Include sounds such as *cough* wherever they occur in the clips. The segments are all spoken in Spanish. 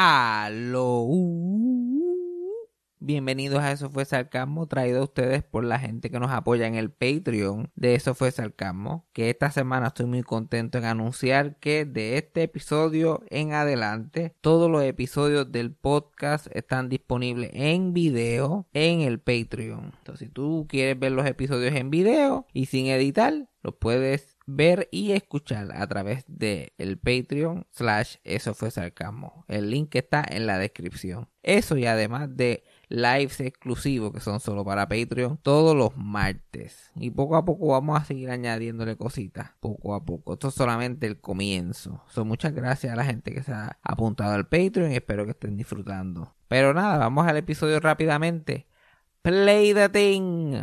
Aló. Bienvenidos a Eso fue Sarcasmo, traído a ustedes por la gente que nos apoya en el Patreon de Eso fue Sarcasmo. Que esta semana estoy muy contento en anunciar que de este episodio en adelante, todos los episodios del podcast están disponibles en video en el Patreon. Entonces, si tú quieres ver los episodios en video y sin editar, los puedes ver y escuchar a través de el Patreon slash eso fue sarcasmo. El link está en la descripción. Eso y además de lives exclusivos que son solo para Patreon todos los martes. Y poco a poco vamos a seguir añadiéndole cositas. Poco a poco. Esto es solamente el comienzo. So, muchas gracias a la gente que se ha apuntado al Patreon espero que estén disfrutando. Pero nada, vamos al episodio rápidamente. Play the thing.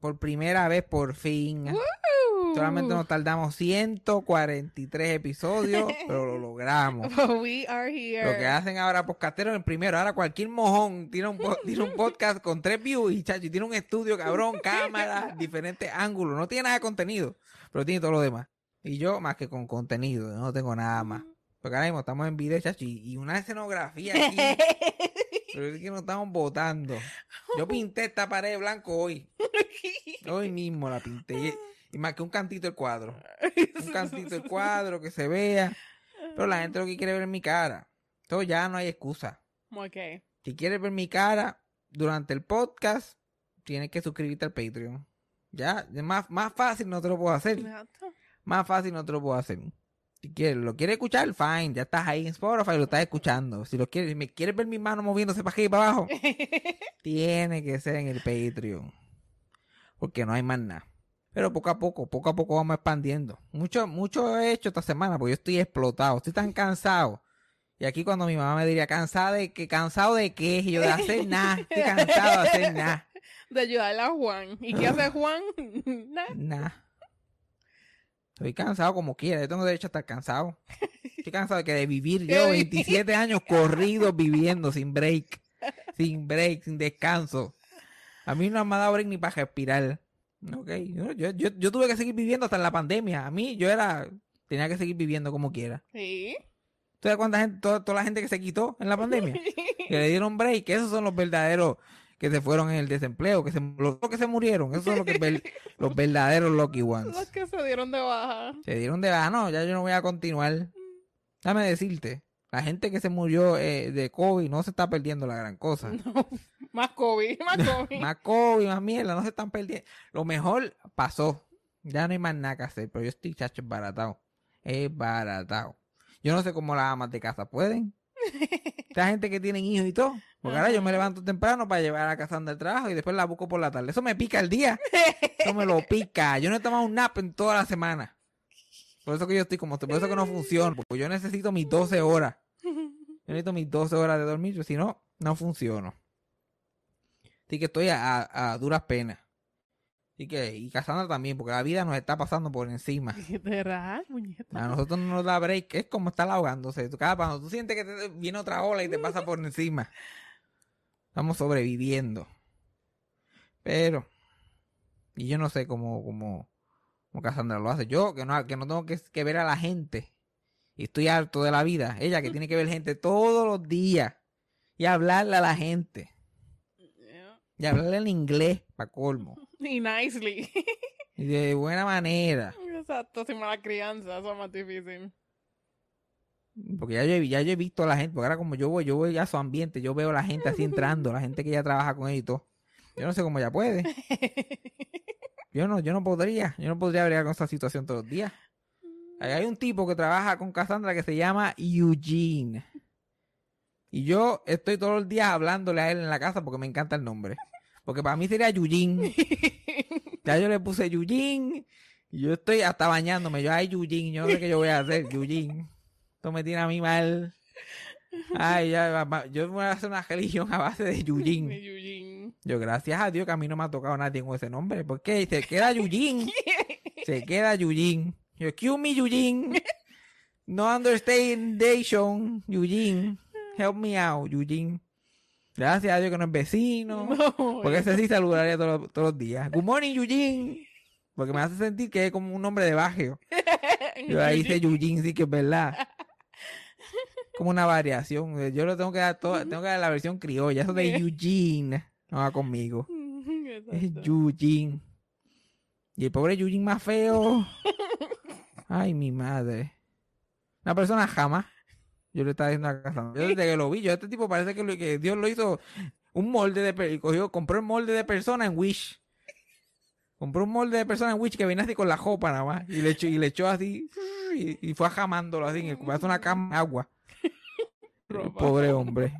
por primera vez, por fin. Solamente nos tardamos 143 episodios, *laughs* pero lo logramos. *laughs* We are here. Lo que hacen ahora podcasteros en primero, ahora cualquier mojón tiene un, *laughs* tiene un podcast con tres views y chacho, y tiene un estudio cabrón, cámara, diferentes ángulos. No tiene nada de contenido, pero tiene todo lo demás. Y yo más que con contenido, no tengo nada más. Porque ahora mismo estamos en video, chacho, y, y una escenografía aquí. *laughs* pero es que nos estamos votando. Yo pinté esta pared de blanco hoy. Hoy mismo la pinté. Y, que un cantito del cuadro. Un cantito del cuadro que se vea. Pero la gente lo que quiere ver es mi cara. Entonces ya no hay excusa. Ok. Si quieres ver mi cara durante el podcast, tienes que suscribirte al Patreon. Ya, más, más fácil no te lo puedo hacer. Exacto. Más fácil no te lo puedo hacer. Si lo quieres escuchar, fine. Ya estás ahí en Spotify, lo estás escuchando. Si lo quieres, si me quieres ver mi mano moviéndose para aquí y para abajo, *laughs* tiene que ser en el Patreon. Porque no hay más nada. Pero poco a poco, poco a poco vamos expandiendo. Mucho, mucho he hecho esta semana porque yo estoy explotado. Estoy tan cansado. Y aquí cuando mi mamá me diría, ¿cansado de qué? ¿Cansado de qué? Y yo de hacer nada. Estoy cansado de hacer nada. *laughs* De ayudarle a Juan. ¿Y qué hace Juan? *laughs* Nah. Estoy cansado como quiera. Yo tengo derecho a estar cansado. Estoy cansado de que de vivir *laughs* yo 27 años corridos viviendo sin break. Sin break, sin descanso. A mí no me ha dado break ni para respirar. Ok. Yo, yo, yo, yo tuve que seguir viviendo hasta en la pandemia. A mí yo era... Tenía que seguir viviendo como quiera. Sí. ¿Tú sabes cuánta gente, toda, toda la gente que se quitó en la pandemia? *laughs* que le dieron break, esos son los verdaderos que se fueron en el desempleo, que se, los que se murieron, esos son los, que ver- *laughs* los verdaderos lucky ones. Los que se dieron de baja. Se dieron de baja, no, ya yo no voy a continuar. Déjame decirte, la gente que se murió eh, de COVID no se está perdiendo la gran cosa. *laughs* Más COVID, más *laughs* COVID. Más COVID, más mierda, no se están perdiendo. Lo mejor pasó. Ya no hay más nada que hacer, pero yo estoy chacho baratado. Es baratado. Yo no sé cómo las amas de casa pueden. *laughs* Esta gente que tienen hijos y todo. Porque ahora yo me levanto temprano para llevar a la casa del trabajo y después la busco por la tarde. Eso me pica el día. *laughs* Eso me lo pica. Yo no he tomado un nap en toda la semana. Por eso que yo estoy como estoy. Por eso que no funciona. Porque yo necesito mis 12 horas. Yo necesito mis 12 horas de dormir. Si no, no funciono. Así que estoy a, a- a duras penas. Así que, y Cassandra también, porque la vida nos está pasando por encima. *laughs* Rajas, muñeca. A nosotros no nos da break, es como estar ahogándose. Cada cuando tú sientes que te viene otra ola y te pasa por encima. Estamos sobreviviendo. Pero, y yo no sé cómo, cómo, cómo Cassandra lo hace. Yo, que no, que no tengo que, que ver a la gente. Y estoy harto de la vida. Ella que *laughs* tiene que ver gente todos los días. Y hablarle a la gente. Y hablarle en inglés, para colmo. Y nicely. *laughs* Y de buena manera. Exacto, sin mala crianza, eso es más difícil. Porque ya yo, he, ya yo he visto a la gente, porque ahora como yo voy, yo voy a su ambiente, yo veo a la gente así entrando, la gente que ya trabaja con él y todo. Yo no sé cómo ella puede. *laughs* Yo no, yo no podría, yo no podría bregar con esa situación todos los días. Hay un tipo que trabaja con Cassandra que se llama Eugene. Y yo estoy todos los días hablándole a él en la casa porque me encanta el nombre. Porque para mí sería Eugene. *laughs* Ya yo le puse Eugene. Y yo estoy hasta bañándome. Yo, ay, Eugene, yo no sé qué yo voy a hacer, Eugene. Esto me tiene a mí mal. Ay, ya, yo me voy a hacer una religión a base de. Eugene. Yo, gracias a Dios que a mí no me ha tocado nadie con ese nombre. Porque se queda Eugene. *laughs* se queda Eugene. Yo, excuse me, Eugene. No understandation, Eugene. Help me out, Eugene. Gracias a Dios que no es vecino. *laughs* No, Porque ese sí saludaría todos, todos los días. Good morning, Eugene. Porque me hace sentir que es como un nombre de bajeo. *laughs* Yo ahí dice Eugene, sí que es verdad. *laughs* Como una variación. Yo lo tengo que dar todo, tengo que dar la versión criolla. Eso de Eugene no va conmigo. Es. Eugene. Y el pobre Eugene más feo. Ay, mi madre. Una persona jamás. Yo le estaba diciendo a casa. Yo desde que lo vi, yo este tipo parece que, lo- que Dios lo hizo un molde de cogió, compró el molde de persona en Wish. Compró un molde de persona en Wish que viene así con la jopa nada más. Y le echó, y le echó así. Y, y fue ajamándolo así. En el, una cama de agua. *laughs* El pobre hombre.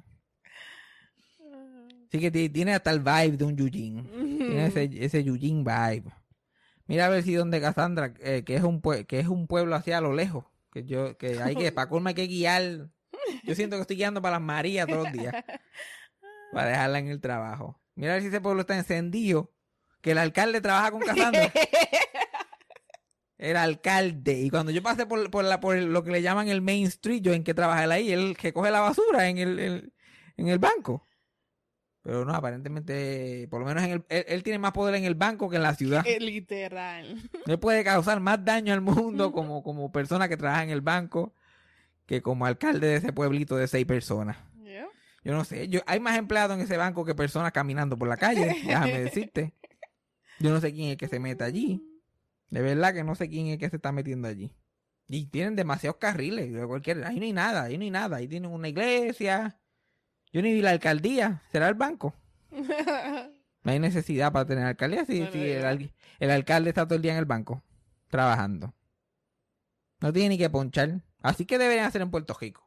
Sí que ti- tiene hasta el vibe de un Eugene. Tiene ese, ese Eugene vibe. Mira a ver si donde Cassandra, eh, que es un pue- que es un pueblo hacia lo lejos. Que yo, que hay que, para colma hay que guiar. Yo siento que estoy guiando para las Marías todos los días. *laughs* Para dejarla en el trabajo. Mira a ver si ese pueblo está encendido. Que el alcalde trabaja con Cassandra. *laughs* El alcalde. Y cuando yo pasé por, por, la, por lo que le llaman el Main Street, yo en que trabaja él ahí, el que coge la basura en el, el- en el banco. Pero no, aparentemente, por lo menos en el, él, él tiene más poder en el banco que en la ciudad. *laughs* Literal. Él puede causar más daño al mundo *laughs* como, como persona que trabaja en el banco que como alcalde de ese pueblito de seis personas. Yeah. Yo no sé, yo, hay más empleados en ese banco que personas caminando por la calle, déjame *laughs* decirte. Yo no sé quién es el que se mete allí. De verdad que no sé quién es el que se está metiendo allí. Y tienen demasiados carriles, de cualquier, ahí no hay nada, ahí no hay nada, ahí tienen una iglesia. Yo ni vi la alcaldía, será el banco. *laughs* No hay necesidad para tener alcaldía si, Bueno, si ya. el, al- el alcalde está todo el día en el banco, trabajando. No tiene ni que ponchar. Así que deberían hacer en Puerto Rico.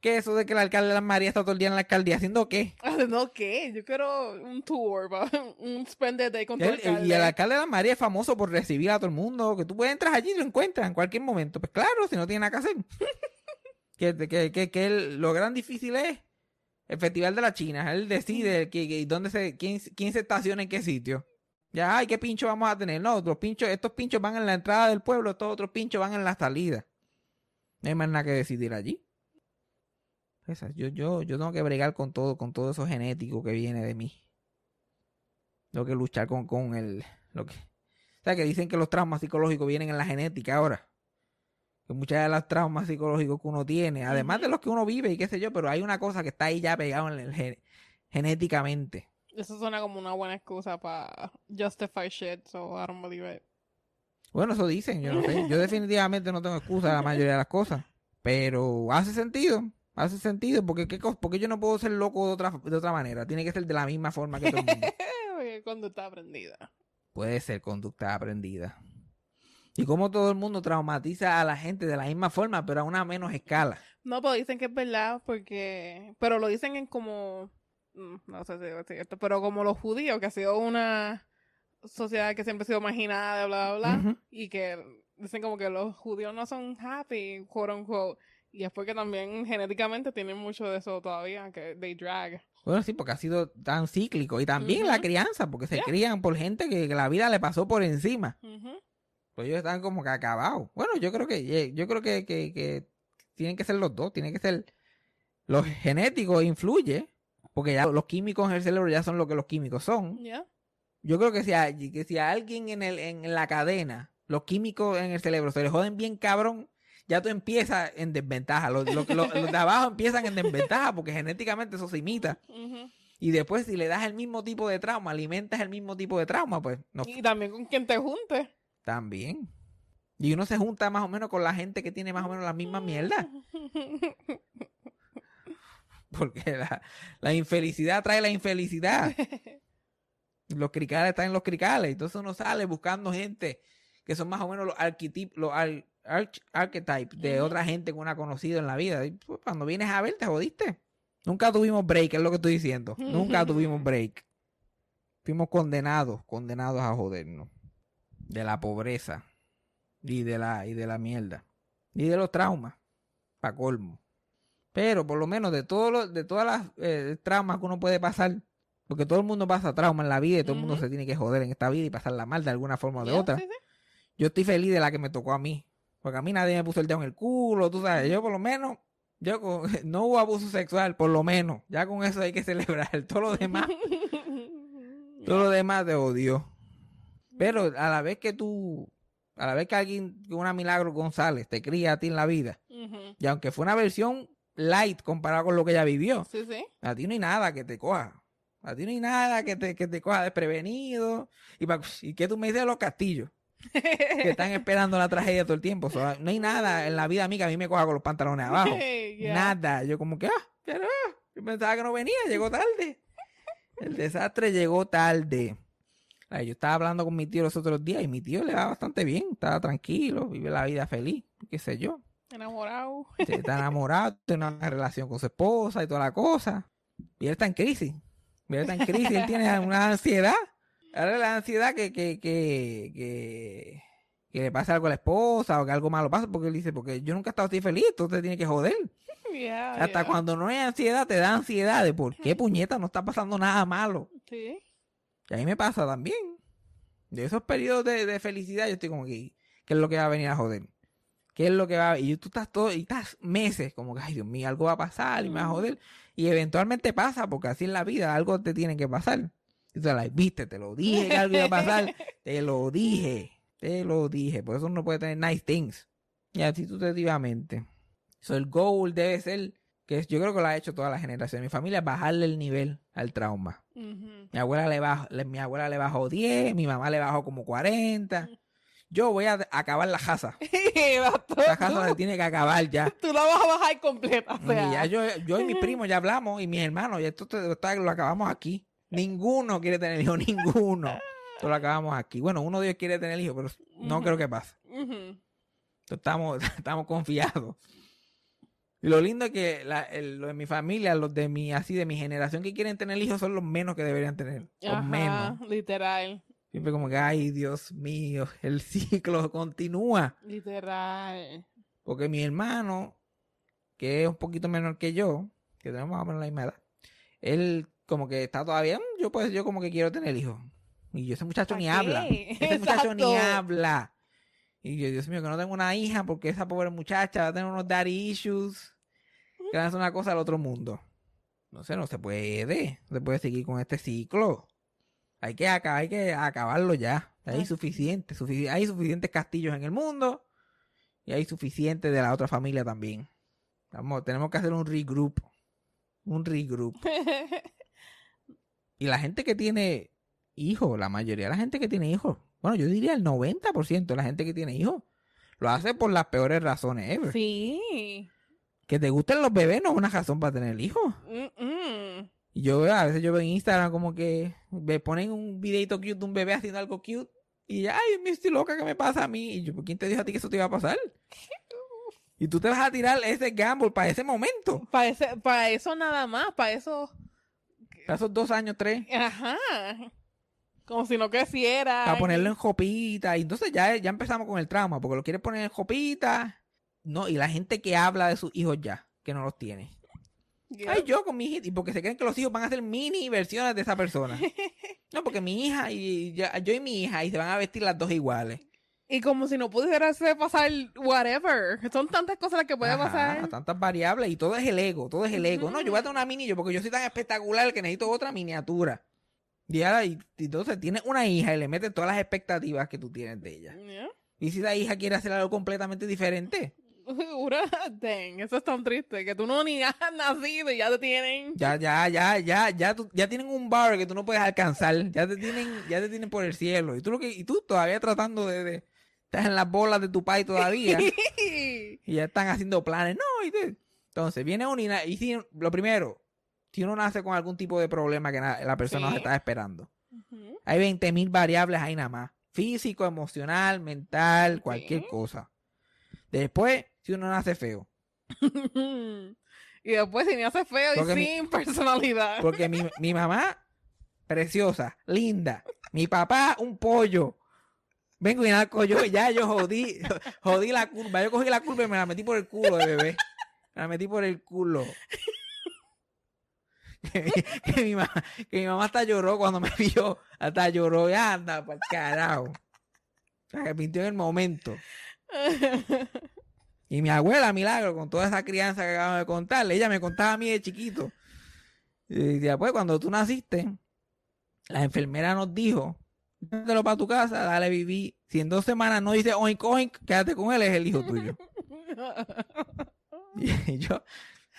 ¿Qué eso de que el alcalde de las Marías está todo el día en la alcaldía haciendo qué? *laughs* no, ¿qué? Yo quiero un tour, *laughs* un spend the day con tu El- alcalde. y el alcalde de las Marías es famoso por recibir a todo el mundo. Que tú puedes entrar allí y lo encuentras en cualquier momento. Pues claro, si no tiene nada que hacer. que, que, que, lo gran difícil es el Festival de la China. Él decide que, que- dónde se, quién, quién se estaciona en qué sitio. Ya, ay, ¿qué pincho vamos a tener? No, los pinchos, estos pinchos van en la entrada del pueblo, estos otros pinchos van en la salida. No hay más nada que decidir allí. Esa, yo, yo, yo tengo que bregar con todo, con todo eso genético que viene de mí. Tengo que luchar con, con el, lo que, o sea, que dicen que los traumas psicológicos vienen en la genética ahora. Que muchas de los traumas psicológicos que uno tiene, además de los que uno vive y qué sé yo, pero hay una cosa que está ahí ya pegado en el gen- genéticamente. Eso suena como una buena excusa para justify shit, so I don't believe it. Bueno, eso dicen, yo no sé. Yo definitivamente no tengo excusa a la mayoría de las cosas. Pero hace sentido. Hace sentido. Porque, ¿qué porque yo no puedo ser loco de otra, de otra manera. Tiene que ser de la misma forma que todo el mundo. *laughs* Está aprendida. Puede ser conducta aprendida. Y como todo el mundo traumatiza a la gente de la misma forma, pero a una menos escala. No, pero dicen que es verdad porque... Pero lo dicen en como... mm, No sé si es cierto, pero como los judíos, que ha sido una sociedad que siempre ha sido marginada, bla, bla, bla. Y que dicen como que los judíos no son happy, quote unquote. Y es porque también genéticamente tienen mucho de eso todavía, que they drag. Bueno, sí, porque ha sido tan cíclico. Y también la crianza, porque se Yeah. crían por gente que, la vida le pasó por encima. Ujú. Pues ellos están como que acabados. Bueno, yo creo que, yo creo que, que, que tienen que ser los dos. Tienen que ser los genéticos influye. Porque ya los químicos en el cerebro ya son lo que los químicos son. Yeah. Yo creo que si a, que si a alguien en, el, en la cadena, los químicos en el cerebro se le joden bien cabrón, ya tú empiezas en desventaja. Los, los- los- los de abajo empiezan en desventaja porque genéticamente eso se imita. Y después si le das el mismo tipo de trauma, alimentas el mismo tipo de trauma, pues no. Y también con quien te junte. También. Y uno se junta más o menos con la gente que tiene más o menos la misma mierda. *laughs* Porque la, la infelicidad trae la infelicidad. Los cricales están en los cricales. Entonces uno sale buscando gente que son más o menos los los ar- arch- archetypes de otra gente que uno ha conocido en la vida. Y, pues, cuando vienes a ver, te jodiste. Nunca tuvimos break, es lo que estoy diciendo. Nunca tuvimos break. *laughs* Fuimos condenados, condenados a jodernos. De la pobreza. Y de la, y de la mierda. Y de los traumas. Pa' colmo. Pero por lo menos de todos los, de todas las eh, traumas que uno puede pasar, porque todo el mundo pasa trauma en la vida y todo el mundo se tiene que joder en esta vida y pasarla mal de alguna forma o de otra. sí, sí. Yo estoy feliz de la que me tocó a mí. Porque a mí nadie me puso el dedo en el culo, tú sabes. Yo por lo menos, yo con- *laughs* no hubo abuso sexual, por lo menos. Ya con eso hay que *laughs* celebrar. Todo lo demás, *laughs* todo lo demás te odio. Pero a la vez que tú, a la vez que alguien, una Milagro González te cría a ti en la vida, y aunque fue una versión light comparado con lo que ella vivió, Sí, sí. a ti no hay nada que te coja. A ti no hay nada que te, que te coja desprevenido. Y, pa- y que tú me dices de los castillos. que están *laughs* esperando la tragedia todo el tiempo. No hay nada en la vida a mí que a mí me coja con los pantalones *laughs* abajo. Nada. Yo como que, ah, pero, yo pensaba que no venía, llegó tarde. El desastre llegó tarde. Yo estaba hablando con mi tío los otros días y mi tío le va bastante bien, estaba tranquilo, vive la vida feliz, qué sé yo. Enamorado. Está enamorado, *laughs* tiene una relación con su esposa y toda la cosa. Y él está en crisis. Y él está en crisis, él tiene una ansiedad. Ahora la ansiedad que, que, que, que, que le pase algo a la esposa o que algo malo pase, porque él dice, porque yo nunca he estado así feliz, entonces tiene que joder. Hasta cuando no hay ansiedad, te da ansiedad de por qué *laughs* puñeta no está pasando nada malo. Sí. Y a mí me pasa también. De esos periodos de, de felicidad, yo estoy como que, ¿qué es lo que va a venir a joder? ¿Qué es lo que va a Y tú estás todo, y estás meses como que, ay Dios mío, algo va a pasar y me va a joder. Y eventualmente pasa, porque así en la vida algo te tiene que pasar. Y tú like, viste, te lo dije que algo iba a pasar. *laughs* te lo dije, te lo dije. Por eso uno puede tener nice things. Y así sucesivamente. So, el goal debe ser, que yo creo que lo ha hecho toda la generación de mi familia, bajarle el nivel al trauma. Mi abuela le bajó, le- mi abuela le bajó 10, mi mamá le bajó como 40. Yo voy a acabar la casa. *laughs* La casa se tiene que acabar ya. *laughs* Tú la vas a bajar completa. O Y sea, ya yo, yo y mis *laughs* primos ya hablamos y mis hermanos, y esto, te- lo acabamos aquí. Ninguno quiere tener hijos, ninguno. Esto lo acabamos aquí. Bueno, uno de ellos quiere tener hijos, pero no creo que pase. Entonces, Estamos, estamos confiados. Y lo lindo es que la, el- lo de mi familia, los de mi, así de mi generación que quieren tener hijos son los menos que deberían tener. Los menos. Literal. Siempre como que, ay, Dios mío, el *laughs* ciclo continúa. Literal. Porque mi hermano, que es un poquito menor que yo, que tenemos más o menos la misma edad, él como que está todavía, "Mm, yo pues yo como que quiero tener hijos. Y yo, ese muchacho ¿Pa' ni habla. Ese muchacho ni habla. Y yo, Dios mío, que no tengo una hija porque esa pobre muchacha va a tener unos daddy issues. Que van a hacer una cosa al otro mundo. No sé, no se puede. No se puede seguir con este ciclo. Hay que, acabar, hay que acabarlo ya. Hay Ay. suficiente, sufici- hay suficientes castillos en el mundo. Y hay suficiente de la otra familia también. Vamos, tenemos que hacer un regroup. Un regroup. *laughs* Y la gente que tiene hijos, la mayoría de la gente que tiene hijos, bueno, yo diría el 90% de la gente que tiene hijos, lo hace por las peores razones ever. Sí. Que te gusten los bebés no es una razón para tener hijos. Mm, mm. Y yo a veces yo veo en Instagram como que me ponen un videito cute de un bebé haciendo algo cute. Y ya, ay, me estoy loca, ¿qué me pasa a mí? Y yo, ¿quién te dijo a ti que eso te iba a pasar? *laughs* Y tú te vas a tirar ese gamble para ese momento. Para ese- para eso nada más, para eso. Para esos dos años, tres. Ajá. Como si no creciera. Para ponerlo en jopita. Y entonces ya, ya empezamos con el trauma, porque lo quieres poner en jopita. No, y la gente que habla de sus hijos ya, que no los tiene. Yeah. Ay, yo con mi hija, y porque se creen que los hijos van a ser mini versiones de esa persona. *laughs* No, porque mi hija y ya- yo y mi hija, y se van a vestir las dos iguales. Y como si no pudiera pasar whatever. Son tantas cosas las que puede Ajá, pasar. tantas variables y todo es el ego, todo es el ego. No, yo voy a tener una mini yo porque yo soy tan espectacular que necesito otra miniatura. Y ahora, y, y entonces tienes una hija y le metes todas las expectativas que tú tienes de ella. Yeah. Y si esa hija quiere hacer algo completamente diferente, *laughs* dang, eso es tan triste. Que tú no ni has nacido y ya te tienen. ya, ya, ya, ya, ya, tú- ya tienen un bar que tú no puedes alcanzar, ya te tienen, ya te tienen por el cielo. Y tú lo que, y tú todavía tratando de, de Estás en las bolas de tu país todavía. *laughs* y ya están haciendo planes. No, y te- entonces viene uno y, y si, lo primero, si uno nace con algún tipo de problema que la persona Sí. está esperando. Hay 20 mil variables ahí nada más. Físico, emocional, mental, cualquier Sí. cosa. Después, si uno nace feo. *laughs* y después si me hace feo y mi- sin *laughs* personalidad. Porque mi, mi mamá, preciosa, linda. Mi papá, un pollo. Vengo y nada, yo ya yo jodí, jodí la curva. Yo cogí la curva y me la metí por el culo de bebé. Me la metí por el culo. *laughs* Que, mi- que mi mamá, que mi mamá hasta lloró cuando me *laughs* vio. Hasta lloró. Ya anda, para carajo. Se arrepintió en el momento. *laughs* Y mi abuela, milagro, con toda esa crianza que acabo de contarle, ella me contaba a mí de chiquito. Y decía, pues cuando tú naciste, la enfermera nos dijo, llévatelo para tu casa, dale vivir. Si en dos semanas no dice oink oink, quédate con él, es el hijo tuyo. Y yo,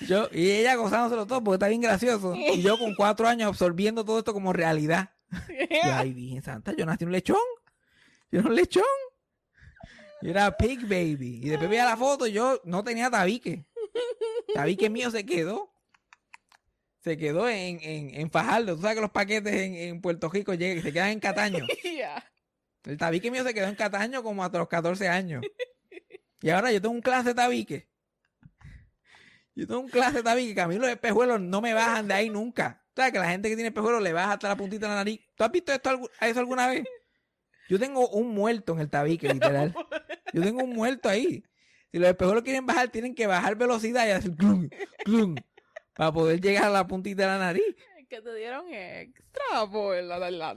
yo, y ella gozándoselo todo porque está bien gracioso. Y yo con cuatro años absorbiendo todo esto como realidad. Y ay, Virgen Santa, yo nací un lechón. Yo era un lechón. Yo era pig baby. Y después veía la foto y yo no tenía tabique. Tabique mío se quedó. Se quedó en, en, en Fajardo. Tú sabes que los paquetes en, en Puerto Rico llegan, se quedan en Cataño. *laughs* El tabique mío se quedó en Cataño como hasta los 14 años. Y ahora yo tengo un clase de tabique. Yo tengo un clase de tabique que a mí los espejuelos no me bajan de ahí nunca. ¿Sabes que la gente que tiene espejuelos le baja hasta la puntita de la nariz? ¿Tú has visto esto, eso alguna vez? Yo tengo un muerto en el tabique, *laughs* literal. Yo tengo un muerto ahí. Si los espejuelos quieren bajar, tienen que bajar velocidad y hacer clum, clum, para poder llegar a la puntita de la nariz. Que te dieron extra por la.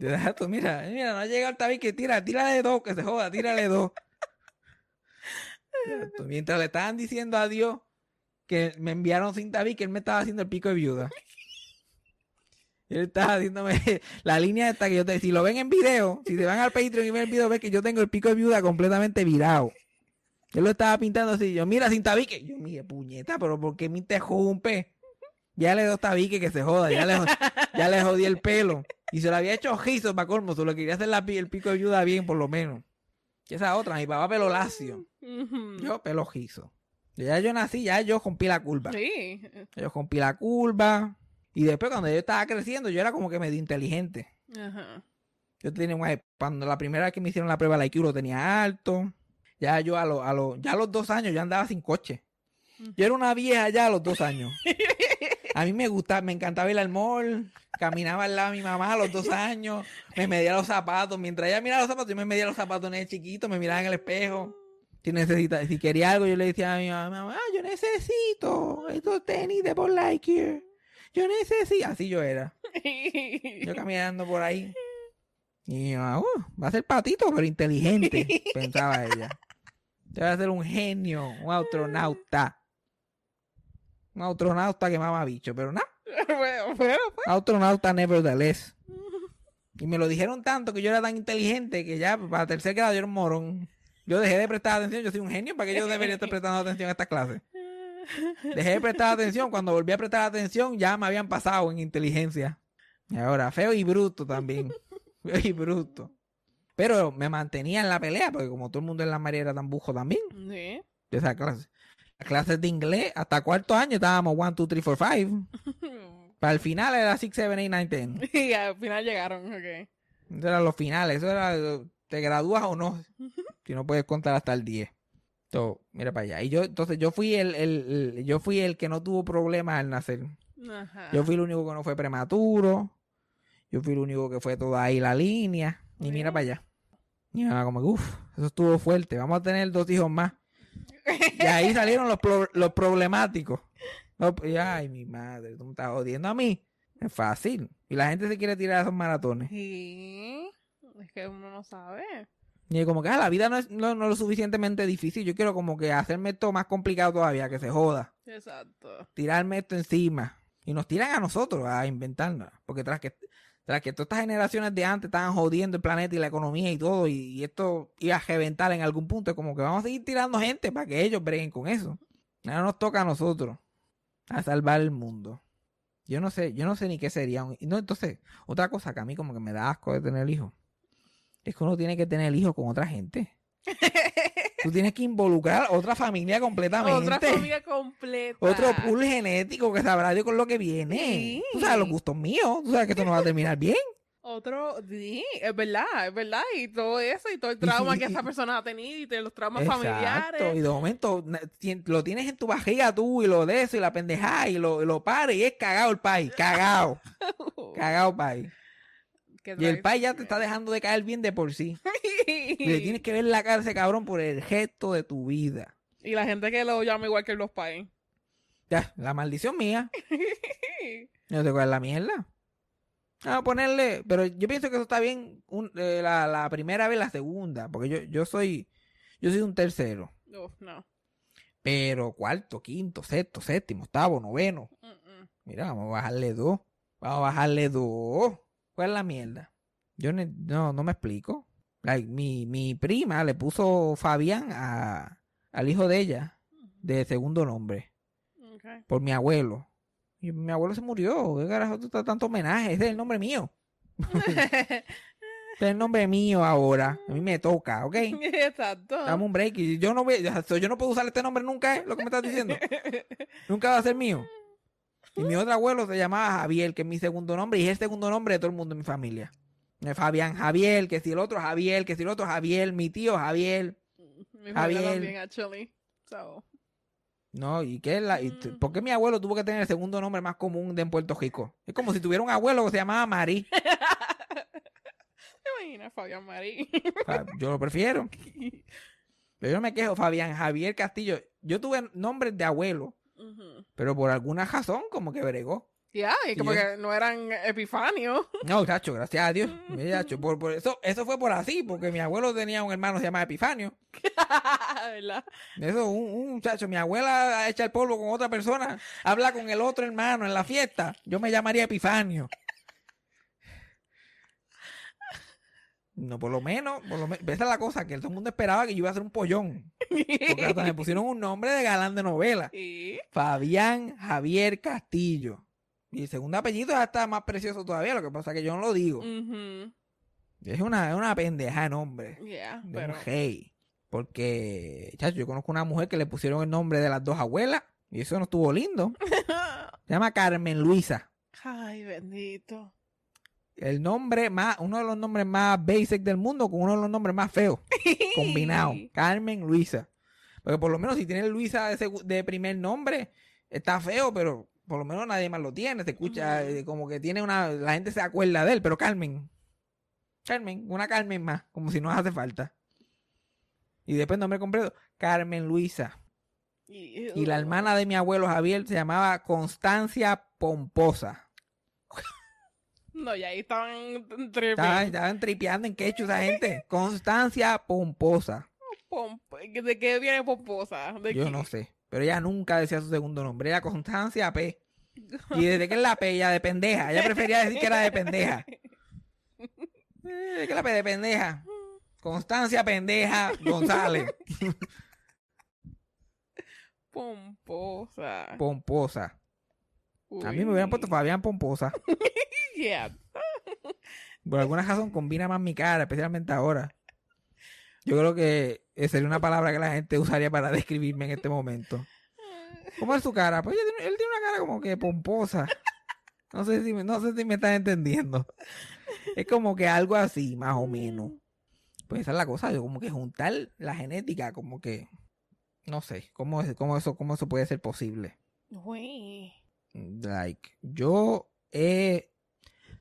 Exacto, mira, mira, no llega el tabique, tira, tírale dos, que se joda, tírale dos. *laughs* Exacto, Mientras le estaban diciendo a Dios que me enviaron sin tabique, él me estaba haciendo el pico de viuda. *laughs* Él estaba haciéndome *laughs* la línea esta que yo te... Si lo ven en video, si se van al Patreon y ven el video, ven que yo tengo el pico de viuda completamente virado. Él lo estaba pintando así. Yo, mira, sin tabique. Yo, mire, puñeta, pero ¿por qué me interrumpe? Ya le doy tabique que se joda. Ya le, ya le jodí el pelo. Y se lo había hecho ojizo para colmo. Solo quería hacer la el pico de viuda bien, por lo menos. Y esa otra, mi papá pelo lacio. Yo pelo ojizo. Ya yo nací, ya yo rompí la curva. Sí. Yo rompí la curva. Y después cuando yo estaba creciendo, yo era como que medio inteligente. Ajá. Yo tenía un cuando la primera vez que me hicieron la prueba la IQ lo tenía alto. Ya yo a los a los ya a los dos años yo andaba sin coche. Yo era una vieja ya a los dos años. *laughs* A mí me gustaba, me encantaba ir al mall, caminaba al lado de mi mamá a los dos años, me medía los zapatos, mientras ella miraba los zapatos, yo me medía los zapatos en el chiquito, me miraba en el espejo. Si necesita, si quería algo, yo le decía a mi mamá, ah, yo necesito estos tenis de por Lightyear. Yo necesito, así yo era. *laughs* Yo caminando por ahí. Y mi mamá, "Uh, va a ser patito, pero inteligente, *laughs* pensaba ella. Yo va a ser un genio, un astronauta. Un astronauta que mama bicho, pero nada, *laughs* bueno, bueno, pues. astronauta nevertheless. Y me lo dijeron tanto que yo era tan inteligente que ya para tercer grado yo era un morón. Yo dejé de prestar atención, yo soy un genio, ¿para que yo debería estar prestando atención a esta clase? Dejé de prestar atención, cuando volví a prestar atención ya me habían pasado en inteligencia. Y ahora, feo y bruto también. *laughs* Feo y bruto. Pero me mantenía en la pelea, porque como todo el mundo en la María era tan bujo también, Sí. de esa clase. Las clases de inglés, hasta cuarto año estábamos 1, 2, 3, 4, 5. Para el final era 6, 7, 8, 9, 10. Y al final llegaron, ok. Esos eran los finales, eso era, te gradúas o no, si no puedes contar hasta el 10. Entonces, mira para allá. Y yo, entonces yo fui el, el- el- yo fui el que no tuvo problemas al nacer. Ajá. Yo fui el único que no fue prematuro. Yo fui el único que fue toda ahí la línea. Y mira para allá. Y como, uff, eso estuvo fuerte. Vamos a tener dos hijos más. Y ahí *laughs* salieron los, pro- los problemáticos. No, y, ay, mi madre, tú me estás jodiendo a mí. Es fácil. Y la gente se quiere tirar esos maratones. Sí. Es que uno no sabe. Y como que ah, la vida no es, no, no es lo suficientemente difícil. Yo quiero como que hacerme esto más complicado todavía, que se joda. Exacto. tirarme esto encima. Y nos tiran a nosotros a inventarnos. Porque tras que, tras que todas estas generaciones de antes estaban jodiendo el planeta y la economía y todo, y, y esto iba a reventar en algún punto, es como que vamos a seguir tirando gente para que ellos breguen con eso. Ahora nos toca a nosotros a salvar el mundo. Yo no sé, yo no sé ni qué sería. un- No, entonces, otra cosa que a mí como que me da asco de tener hijos. Es que uno tiene que tener hijos con otra gente. *laughs* Tú tienes que involucrar a otra familia completamente. Otra familia completa. Otro pool genético que sabrá Dios con lo que viene. Sí. Tú sabes los gustos míos. Tú sabes que esto no va a terminar bien. Otro, sí, es verdad, es verdad. Y todo eso, y todo el trauma que esa persona ha tenido, y los traumas Exacto. familiares. Y de momento lo tienes en tu barriga tú y lo de eso y la pendejada y lo, y lo pares y es cagado el país. Cagado. *laughs* cagado país. Y el país ya te está dejando de caer bien de por sí. Y *laughs* le tienes que ver la cara a ese cabrón por el gesto de tu vida. Y la gente que lo llama igual que los pais. Ya, la maldición mía. No sé cuál es la mierda. Vamos a ponerle, pero yo pienso que eso está bien un- eh, la, la primera vez, la segunda, porque yo, yo soy, yo soy un tercero. Uf, no. Pero cuarto, quinto, sexto, séptimo, octavo, noveno. Mm-mm. Mira, vamos a bajarle dos. Vamos a bajarle dos. ¿Cuál es la mierda? Yo ne- no, no me explico. Like, mi, mi prima le puso Fabián a, al hijo de ella, de segundo nombre, Okay. por mi abuelo. Y mi abuelo se murió. ¿Qué carajo tú estás tanto homenaje? Ese es el nombre mío. *laughs* Ese es el nombre mío ahora. A mí me toca, ¿ok? *laughs* Exacto. Dame un break. Y yo no, voy- yo no puedo usar este nombre nunca, ¿eh? Lo que me estás diciendo. *laughs* Nunca va a ser mío. Y mi otro abuelo se llamaba Javier, que es mi segundo nombre, y es el segundo nombre de todo el mundo en mi familia. Fabián Javier, que si el otro Javier, que si el otro Javier, mi tío Javier. Mi Javier. también, actually. So. No, ¿y qué es la, y Mm. ¿Por qué mi abuelo tuvo que tener el segundo nombre más común de en Puerto Rico? Es como si tuviera un abuelo que se llamaba Marí. *laughs* ¿Te imaginas, Fabián Marí? Yo lo prefiero. *laughs* Pero yo no me quejo, Fabián Javier Castillo. Yo tuve nombres de abuelo, Pero por alguna razón como que bregó. Ya, y como yo- que no eran epifanios. *laughs* No, chacho, gracias a Dios. Chacho, por, por eso, eso fue por así, porque mi abuelo tenía un hermano que se llama Epifanio. *laughs* ¿Verdad? Eso, un, un muchacho, mi abuela echa el polvo con otra persona, habla con el otro hermano en la fiesta. Yo me llamaría Epifanio. No, por lo menos, por lo menos, esa es la cosa, que todo el mundo esperaba que yo iba a ser un pollón. Porque hasta me pusieron un nombre de galán de novela. *laughs* Fabián Javier Castillo. Mi segundo apellido ya está más precioso todavía, lo que pasa es que yo no lo digo. Es una, es una pendeja de nombre. Yeah, De pero hey. Porque, chacho, yo conozco una mujer que le pusieron el nombre de las dos abuelas. Y eso no estuvo lindo. *laughs* Se llama Carmen Luisa. Ay, bendito. El nombre más, uno de los nombres más basic del mundo con uno de los nombres más feos. *laughs* Combinado. Carmen Luisa. Porque por lo menos si tiene Luisa de, de primer nombre, está feo, pero por lo menos nadie más lo tiene. Se escucha eh, como que tiene una. La gente se acuerda de él, pero Carmen. Carmen, una Carmen más, como si no hace falta. Y después nombre completo, Carmen Luisa. Y, Y la hermana de mi abuelo Javier se llamaba Constancia Pomposa. No, y ahí estaban tripping. Estaban, estaban tripeando en quechua esa gente. *laughs* Constancia Pomposa. Pomp- ¿De qué viene pomposa? ¿De Yo qué? no sé. Pero ella nunca decía su segundo nombre. Era Constancia P. *laughs* Y desde que es la P, ella de pendeja. Ella prefería decir que era de pendeja. Eh, que la P de pendeja. Constancia pendeja González. *laughs* Pomposa. Pomposa. A mí me hubieran puesto Fabián Pomposa. *laughs* Yeah. *laughs* Por alguna razón combina más mi cara, especialmente ahora. Yo creo que sería una palabra que la gente usaría para describirme en este momento. ¿Cómo es su cara? Pues él tiene una cara como que pomposa. No sé si me, no sé si me están entendiendo. Es como que algo así, más o menos. Pues esa es la cosa, yo como que juntar la genética, como que no sé, cómo, es- cómo eso, cómo eso puede ser posible. Uy. Like, yo he.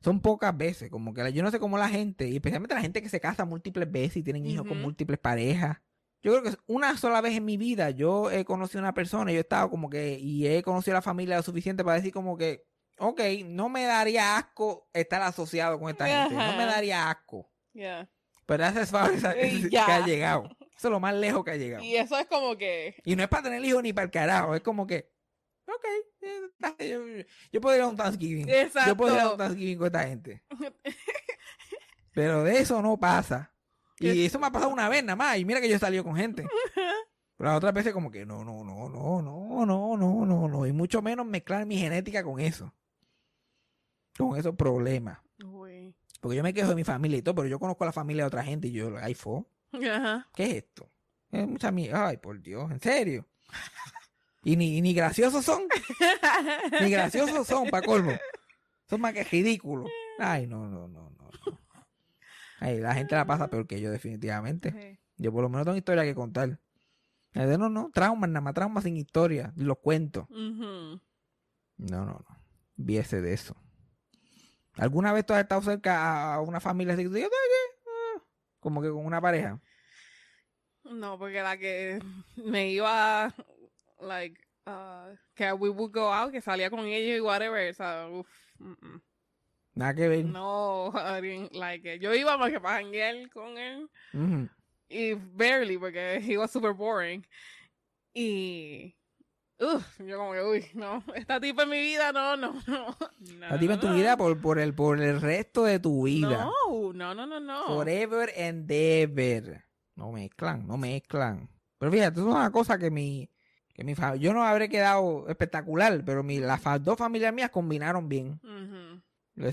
Son pocas veces, como que yo no sé cómo la gente, y especialmente la gente que se casa múltiples veces y tienen hijos con múltiples parejas. Yo creo que una sola vez en mi vida yo he conocido a una persona y yo he estado como que, y he conocido a la familia lo suficiente para decir como que, ok, no me daría asco estar asociado con esta gente, no me daría asco. Yeah. Pero ese es fácil Y que ha llegado. Eso es lo más lejos que ha llegado. Y eso es como que. Y no es para tener hijos ni para el carajo, es como que, ok, eh, yo, podría ir a un Thanksgiving. Exacto. Yo podría ir a un Thanksgiving con esta gente. *laughs* Pero de eso no pasa. Y eso me ha pasado una vez nada más. Y mira que yo he salido con gente. *laughs* Pero las otras veces como que no, no, no, no, no, no, no, no, no. Y mucho menos mezclar mi genética con eso. Con esos problemas. Uy. Porque yo me quejo de mi familia y todo, pero yo conozco a la familia de otra gente y yo, ay, fo, Ajá. ¿qué es esto? Es mucha mierda. Ay, por Dios, ¿en serio? *laughs* Y ni, y ni graciosos son. Ni graciosos son, pa' colmo. Son más que ridículos. Ay, no, no, no, no. no. Ay, la gente la pasa peor que yo, definitivamente. Sí. Yo por lo menos tengo historia que contar. No, no, traumas, nada más traumas sin historia. Los cuento. No, no, no. Viese de eso. ¿Alguna vez tú has estado cerca a una familia así ah, como que con una pareja? No, porque la que me iba, like, uh, que we would go out, que salía con ellos y whatever, o sea, uf, mm, mm. Nada que ver. no, *laughs* I didn't like it. Yo iba más que para janguear con él, y barely, porque he was super boring. Y, uff, yo como que, uy, no, esta tipa en mi vida, no, no, *laughs* no. no A ti en tu no. vida por, por, el, por el resto de tu vida. No, no, no, no, no. Forever and ever. No mezclan, no mezclan. Pero fíjate, es una cosa que mi, que mi fa- yo no habré quedado espectacular, pero mi, las dos familias mías combinaron bien.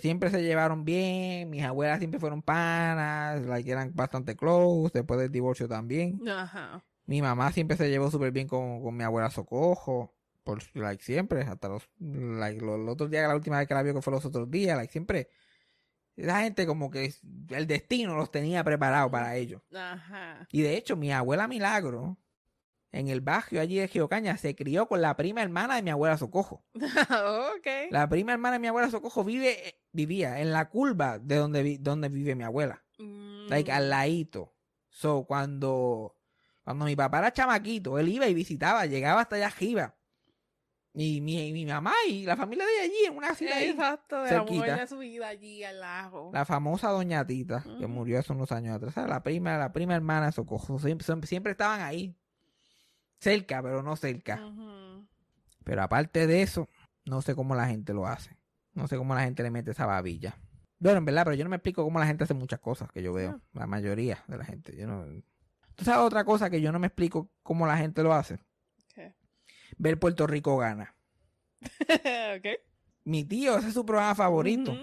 Siempre se llevaron bien, mis abuelas siempre fueron panas, like, eran bastante close, después del divorcio también. Ajá. Mi mamá siempre se llevó súper bien con, con mi abuela Socojo, por like siempre, hasta los, like, los, los otros días, la última vez que la vio que fue los otros días, like siempre. Esa gente como que el destino los tenía preparados para ellos. Ajá. Y de hecho, mi abuela Milagro, en el barrio allí de Geocaña, se crió con la prima hermana de mi abuela Socojo. *laughs* ok. La prima hermana de mi abuela Socojo vive, eh, vivía en la curva de donde, vi- donde vive mi abuela. Mm. Like, al ladito. So, cuando, cuando mi papá era chamaquito, él iba y visitaba, llegaba hasta allá arriba. Y mi, mi mamá y la familia de allí, en una ciudad ahí. Exacto, de la cerquita. de su vida allí al lago. La famosa Doña Tita, que murió hace unos años atrás. La prima, la prima hermana de Socojo. Siempre, siempre estaban ahí. Cerca, pero no cerca. Pero aparte de eso, no sé cómo la gente lo hace. No sé cómo la gente le mete esa babilla. Bueno, en verdad, pero yo no me explico cómo la gente hace muchas cosas que yo veo. La mayoría de la gente. Yo no... ¿Tú sabes otra cosa que yo no me explico cómo la gente lo hace? Ver Puerto Rico gana. *laughs* ok. Mi tío, ese es su programa favorito.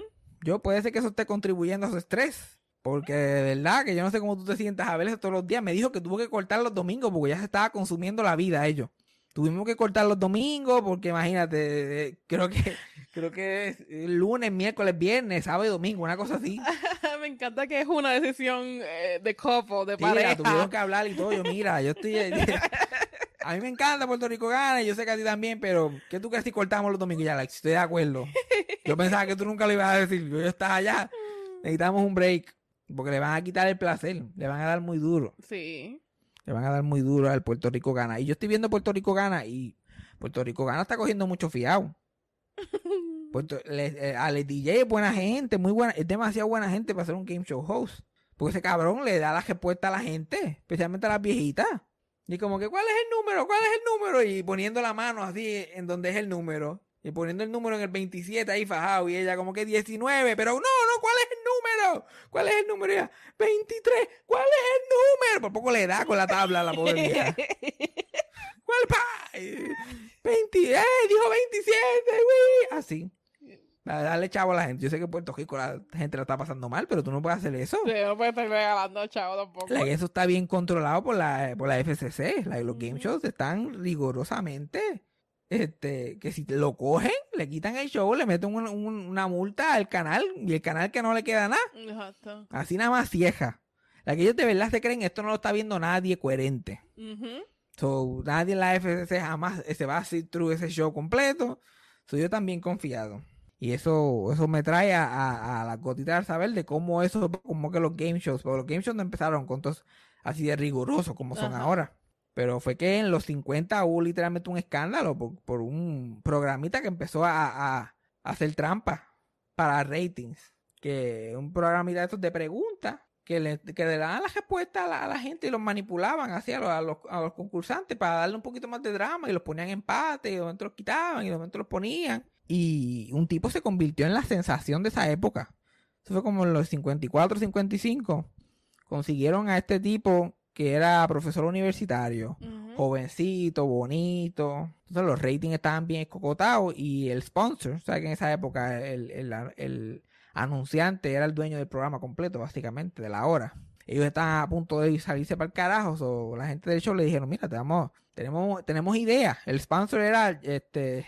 Yo puede ser que eso esté contribuyendo a su estrés. Porque de verdad que yo no sé cómo tú te sientas a ver eso todos los días. Me dijo que tuvo que cortar los domingos porque ya se estaba consumiendo la vida ellos. Tuvimos que cortar los domingos porque imagínate, eh, creo que *laughs* creo que es lunes, miércoles, viernes, sábado y domingo, una cosa así. *laughs* Me encanta que es una decisión eh, de couple, de Sí, pareja. tuvieron que *laughs* hablar y todo. Yo, mira, yo estoy. A mí me encanta Puerto Rico gana y yo sé que a ti también, pero ¿qué tú crees si cortamos los domingos? Ya, like, estoy de acuerdo. Yo pensaba que tú nunca lo ibas a decir. Yo ya estás allá. Necesitamos un break. Porque le van a quitar el placer. Le van a dar muy duro. Sí. Le van a dar muy duro al Puerto Rico gana. Y yo estoy viendo Puerto Rico gana y Puerto Rico gana está cogiendo mucho fiado. *laughs* Puerto, le- eh, Ale DJ es buena gente, muy buena, es demasiado buena gente para ser un game show host. Porque ese cabrón le da la respuesta a la gente, especialmente a las viejitas. Y como que, ¿cuál es el número? ¿Cuál es el número? Y poniendo la mano así en donde es el número. Y poniendo el número en el 27 ahí fajado. Y ella como que 19. Pero no, no, ¿cuál es el número? ¿Cuál es el número? Y ella, 23. ¿Cuál es el número? Por poco le da con la tabla a la pobre vieja. *laughs* ¿Cuál pa? Y 20, eh, dijo 27, güey. Así. A darle chavo a la gente. Yo sé que en Puerto Rico la gente la está pasando mal, pero tú no puedes hacer eso. Sí, no puede estar regalando chavo tampoco. Like, eso está bien controlado por la, por la FCC. Like, los game shows están rigurosamente. Este, que si lo cogen, le quitan el show, le meten un- un- una multa al canal y el canal que no le queda nada. Exacto. Así nada más cieja. La que ellos de verdad se creen, esto no lo está viendo nadie coherente. Ujú. So, nadie en la FCC jamás se va a hacer through ese show completo. Soy yo también confiado. Y eso, eso me trae a, a, a la gotita de saber de cómo eso, como que los game shows, porque los game shows no empezaron con todos así de rigurosos como son Ajá. ahora. Pero fue que en los 50 hubo literalmente un escándalo por, por un programita que empezó a, a- hacer trampa para ratings. Que un programita de estos de preguntas que le, que le daban las respuestas a la, gente y los manipulaban así a los, a, los, a los concursantes para darle un poquito más de drama y los ponían en empate y de momento los quitaban y de momento los ponían. Y un tipo se convirtió en la sensación de esa época. Eso fue como en los 54, 55. Consiguieron a este tipo que era profesor universitario, jovencito, bonito. Entonces los ratings estaban bien escocotados y el sponsor, o sea que en esa época el, el, el anunciante era el dueño del programa completo, básicamente, de la hora. Ellos estaban a punto de salirse para el carajo, o la gente del show le dijeron, mira, te tenemos, tenemos ideas. El sponsor era este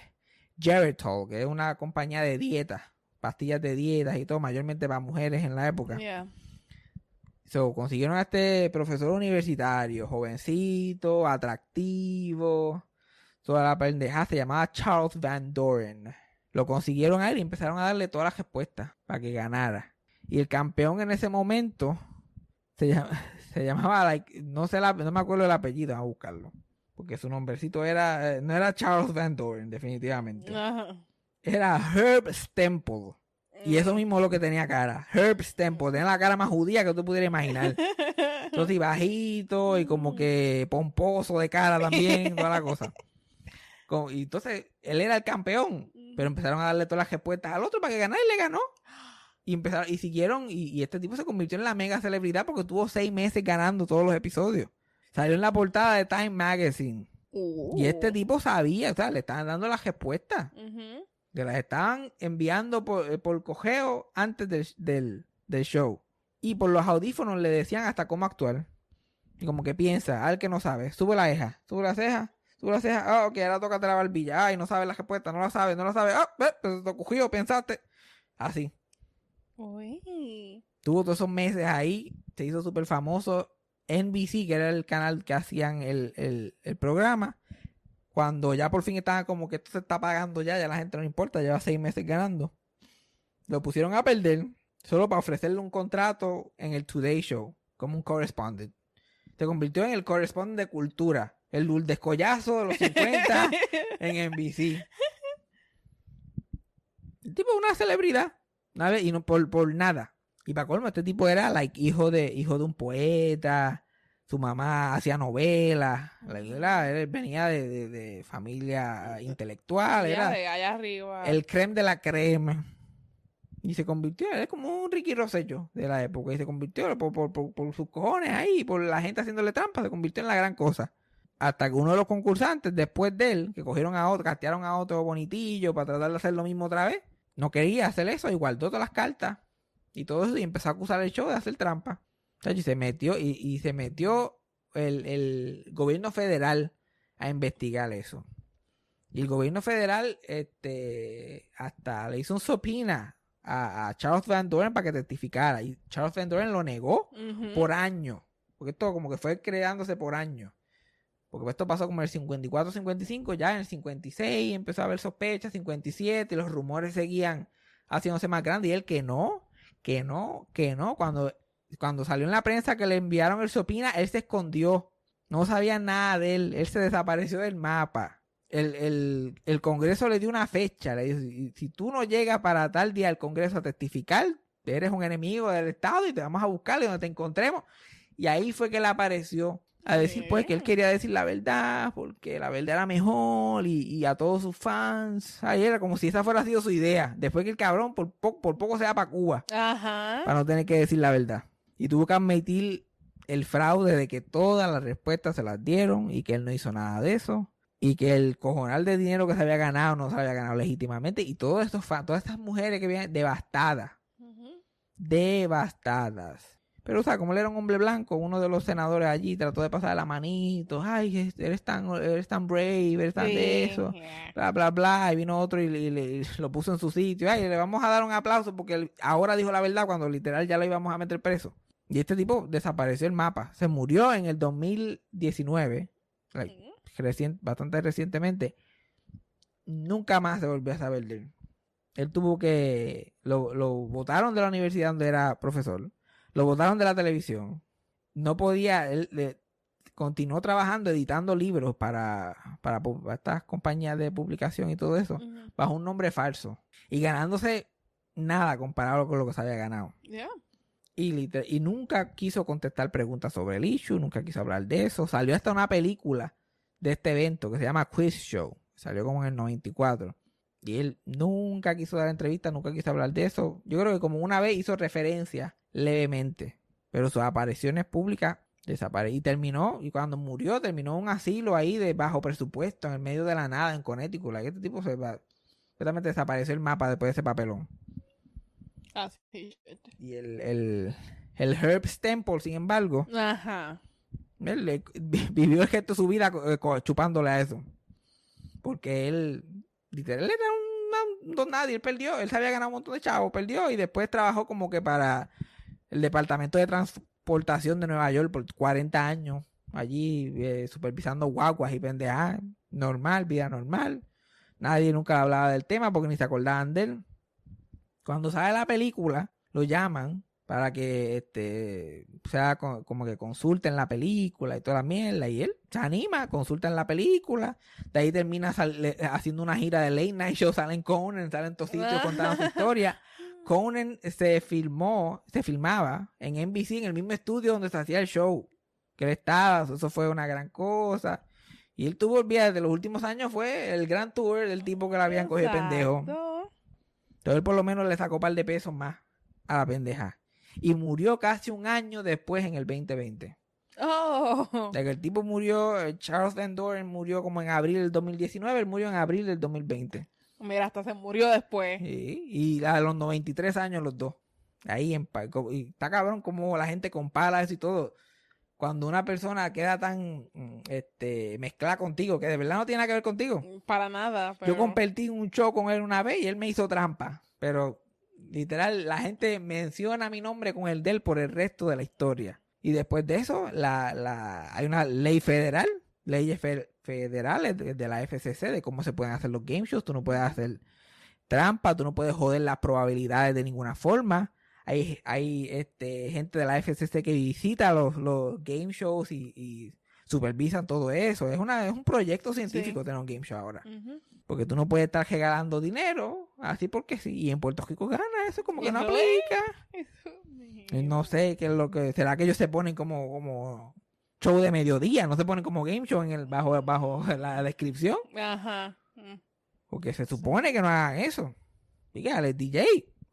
Geritol, que es una compañía de dietas, pastillas de dietas y todo, mayormente para mujeres en la época. Yeah. So, consiguieron a este profesor universitario, jovencito, atractivo, toda la pendeja, se llamaba Charles Van Doren. Lo consiguieron a él y empezaron a darle todas las respuestas para que ganara. Y el campeón en ese momento se, llama- *laughs* se llamaba, like, no sé la- no me acuerdo el apellido, a buscarlo. Porque su nombrecito era, eh, no era Charles Van Doren, definitivamente. Era Herb Stemple. Y eso mismo es lo que tenía cara. Herb Stemple. Tenía la cara más judía que tú pudieras imaginar. Entonces, y bajito y como que pomposo de cara también, *laughs* toda la cosa. Como- y entonces, él era el campeón. Pero empezaron a darle todas las respuestas al otro para que ganara y le ganó. Y empezaron, y siguieron, y, y este tipo se convirtió en la mega celebridad porque tuvo seis meses ganando todos los episodios. Salió en la portada de Time Magazine. Y este tipo sabía, o sea, le estaban dando las respuestas. Que las estaban enviando por, eh, por cogeo antes del, del, del show. Y por los audífonos le decían hasta cómo actuar. Y como que piensa, al que no sabe, sube la ceja, sube la ceja, sube la ceja, ah, ok, ahora tócate la barbilla, ay, no sabe la respuesta, no la sabe, no la sabe, ah, ve, pero te cogió, pensaste. Así. Uy. Tuvo todos esos meses ahí, se hizo súper famoso. NBC, que era el canal que hacían el, el, el programa, cuando ya por fin estaba como que esto se está pagando ya, ya la gente no importa, lleva seis meses ganando. Lo pusieron a perder solo para ofrecerle un contrato en el Today Show como un correspondent. Se convirtió en el correspondent de cultura, el descollazo de los 50 *laughs* en NBC. El tipo es una celebridad, ¿sabes? Y no por, por nada. Y para colmo, este tipo era like hijo de hijo de un poeta. Su mamá hacía novelas. él venía de, de- de familia intelectual. Era de allá arriba. el creme de la creme. Y se convirtió, él es como un Ricky Rosselló de la época. Y se convirtió por, por, por, por sus cojones ahí, por la gente haciéndole trampa, se convirtió en la gran cosa. Hasta que uno de los concursantes, después de él, que cogieron a otro, castearon a otro bonitillo para tratar de hacer lo mismo otra vez, no quería hacer eso y guardó todas las cartas y todo eso y empezó a acusar el show de hacer trampa. Y se metió, y, y se metió el, el gobierno federal a investigar eso. Y el gobierno federal, este, hasta le hizo un sopina a, a Charles Van Doren para que testificara. Y Charles Van Doren lo negó por año. Porque esto como que fue creándose por año. Porque esto pasó como en el 54-55, ya en el 56 empezó a haber sospechas, 57, y los rumores seguían haciéndose más grandes. Y él que no, que no, que no. Cuando, cuando salió en la prensa que le enviaron el sopina, él se escondió. No sabía nada de él. Él se desapareció del mapa. El, el, el Congreso le dio una fecha. Le dijo, si, tú no llegas para tal día al Congreso a testificar, eres un enemigo del Estado y te vamos a buscar y donde te encontremos. Y ahí fue que él apareció a decir pues que él quería decir la verdad, porque la verdad era mejor y, y a todos sus fans. Ahí era como si esa fuera sido su idea. Después que el cabrón por, po- por poco se va para Cuba Ajá. para no tener que decir la verdad. Y tuvo que admitir el fraude de que todas las respuestas se las dieron y que él no hizo nada de eso. Y que el cojonal de dinero que se había ganado no se había ganado legítimamente. Y todos estos todas estas mujeres que vienen devastadas devastadas. Pero, o sea, como él era un hombre blanco, uno de los senadores allí trató de pasar la manito. Ay, es- eres tan, eres tan brave, eres tan de eso. yeah. Bla, bla, bla. Y vino otro y, le- y le- y lo puso en su sitio. Ay, le vamos a dar un aplauso porque él ahora dijo la verdad cuando literal ya lo íbamos a meter preso. Y este tipo desapareció el mapa. Se murió en el 2019. like, recien- bastante recientemente. Nunca más se volvió a saber de él. Él tuvo que. Lo, lo votaron de la universidad donde era profesor. Lo votaron de la televisión. No podía. Él le- continuó trabajando, editando libros para, para, estas compañías de publicación y todo eso. Bajo un nombre falso. Y ganándose nada comparado con lo que se había ganado. Yeah. Y, y nunca quiso contestar preguntas sobre el issue, nunca quiso hablar de eso. Salió hasta una película de este evento que se llama Quiz Show. Salió como en el 94. Y él nunca quiso dar entrevistas, nunca quiso hablar de eso. Yo creo que como una vez hizo referencia levemente. Pero sus apariciones públicas desaparecieron. Y terminó, y cuando murió, terminó un asilo ahí de bajo presupuesto, en el medio de la nada, en Connecticut. Este tipo se va, completamente desapareció el mapa después de ese papelón. Ah, sí. Y el, el, el Herb Temple, sin embargo, Ajá. él vivió el gesto de su vida eh, chupándole a eso. Porque él, literal, era un, un don nadie, él perdió, él se había ganado un montón de chavos, perdió y después trabajó como que para el Departamento de Transportación de Nueva York por 40 años, allí eh, supervisando guaguas y pendejadas, normal, vida normal. Nadie nunca hablaba del tema porque ni se acordaban de él. Cuando sale la película, lo llaman para que este sea co- como que consulten la película y toda la mierda y él se anima, consultan la película, de ahí termina sal- le- haciendo una gira de late night show, salen Conan, salen en todos sitios *laughs* contando su historia. Conan se filmó, se filmaba en NBC en el mismo estudio donde se hacía el show que él estaba, eso fue una gran cosa. Y él tuvo el viaje de los últimos años fue el gran tour del tipo que la habían cogido de pendejo. Entonces él por lo menos le sacó un par de pesos más a la pendeja. Y murió casi un año después en el 2020. Oh. De que el tipo murió, eh, Charles Van Doren murió como en abril del 2019, él murió en abril del 2020. Mira, hasta se murió después. Sí, y a los 93 años los dos. Ahí en y está cabrón como la gente compara eso y todo. Cuando una persona queda tan mm, este mezclada contigo, que de verdad no tiene nada que ver contigo. Para nada. Yo compartí un show con él una vez y él me hizo trampa. Pero literal, la gente menciona mi nombre con el de él por el resto de la historia. Y después de eso, la, la, hay una ley federal, leyes fe- federales de, de la FCC de cómo se pueden hacer los game shows. Tú no puedes hacer trampa, tú no puedes joder las probabilidades de ninguna forma. Hay, hay este, gente de la FCC que visita los, los game shows y, y supervisan todo eso. Es, una, es un proyecto científico tener un game show ahora. Porque tú no puedes estar regalando dinero así porque sí. Y en Puerto Rico gana eso como que no es. aplica. Eso, no sé qué es lo que... ¿Será que ellos se ponen como, como show de mediodía? ¿No se ponen como game show en el bajo, bajo la descripción? Ajá. Porque se supone que no hagan eso. Dígale, DJ,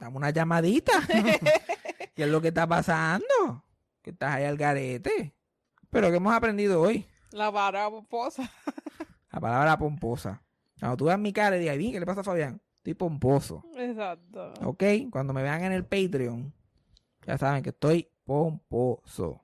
dame una llamadita. *laughs* ¿Qué es lo que está pasando? Que estás ahí al garete. Pero ¿qué hemos aprendido hoy? La vara pomposa. *laughs* La palabra pomposa. Cuando tú veas mi cara y digas, "Bien, ¿qué le pasa a Fabián? Estoy pomposo. Exacto. ¿Ok? Cuando me vean en el Patreon, ya saben que estoy pomposo.